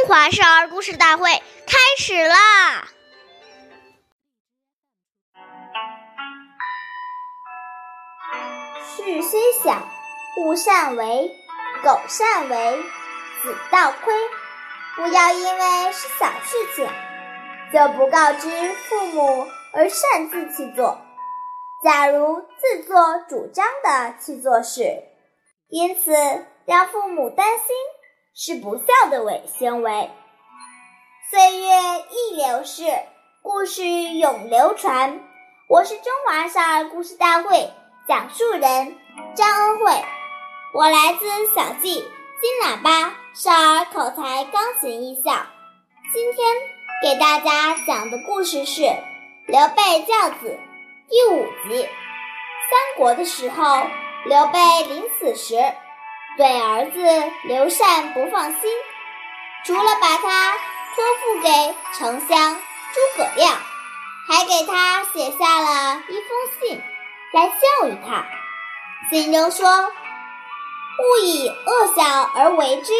中华少儿故事大会开始啦！事虽小，勿擅为；苟擅为，子道亏。不要因为是小事情，就不告知父母而擅自去做。假如自作主张的去做事，因此让父母担心。是不孝的伪行为。岁月易流逝，故事永流传。我是中华少儿故事大会讲述人张恩惠，我来自小季金喇叭少儿口才钢琴艺校。今天给大家讲的故事是《刘备教子》第五集。三国的时候，刘备临死时。对儿子刘禅不放心，除了把他托付给丞相诸葛亮，还给他写下了一封信来教育他。信中说：“勿以恶小而为之，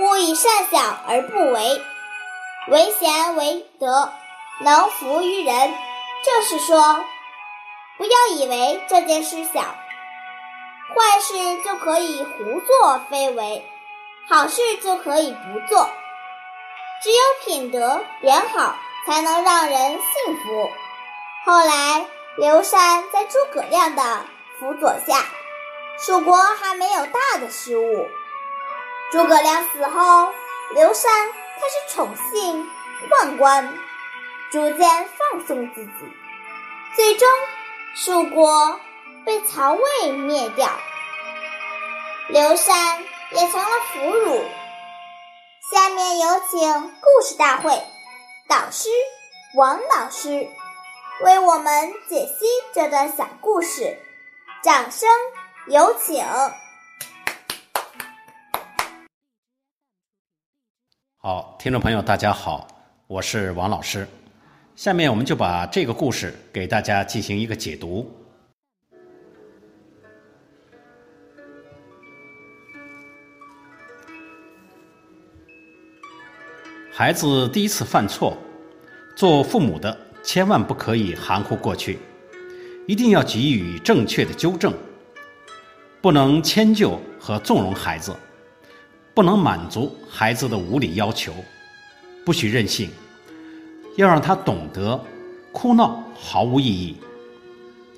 勿以善小而不为。为贤为德，能服于人。”这是说，不要以为这件事小。坏事就可以胡作非为，好事就可以不做。只有品德良好，才能让人信服。后来，刘禅在诸葛亮的辅佐下，蜀国还没有大的失误。诸葛亮死后，刘禅开始宠幸宦官，逐渐放纵自己，最终蜀国。被曹魏灭掉，刘禅也成了俘虏。下面有请故事大会导师王老师为我们解析这段小故事，掌声有请。好，听众朋友，大家好，我是王老师。下面我们就把这个故事给大家进行一个解读。孩子第一次犯错，做父母的千万不可以含糊过去，一定要给予正确的纠正，不能迁就和纵容孩子，不能满足孩子的无理要求，不许任性，要让他懂得哭闹毫无意义，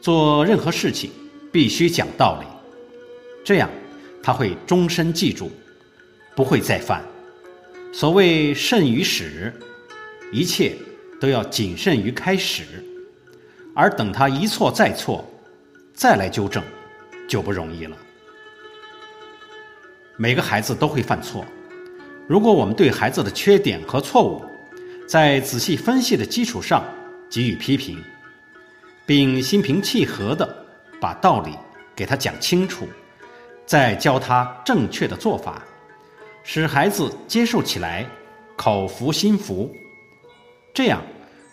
做任何事情必须讲道理，这样他会终身记住，不会再犯。所谓慎于始，一切都要谨慎于开始，而等他一错再错，再来纠正，就不容易了。每个孩子都会犯错，如果我们对孩子的缺点和错误，在仔细分析的基础上给予批评，并心平气和地把道理给他讲清楚，再教他正确的做法。使孩子接受起来，口服心服，这样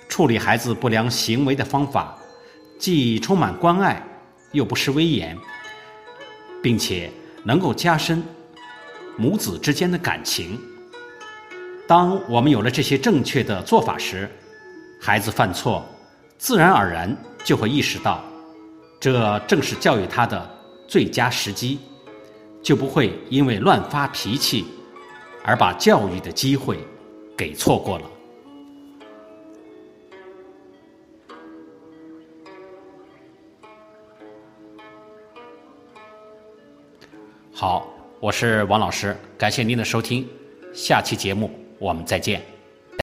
处理孩子不良行为的方法，既充满关爱，又不失威严，并且能够加深母子之间的感情。当我们有了这些正确的做法时，孩子犯错，自然而然就会意识到，这正是教育他的最佳时机，就不会因为乱发脾气。而把教育的机会给错过了。好，我是王老师，感谢您的收听，下期节目我们再见。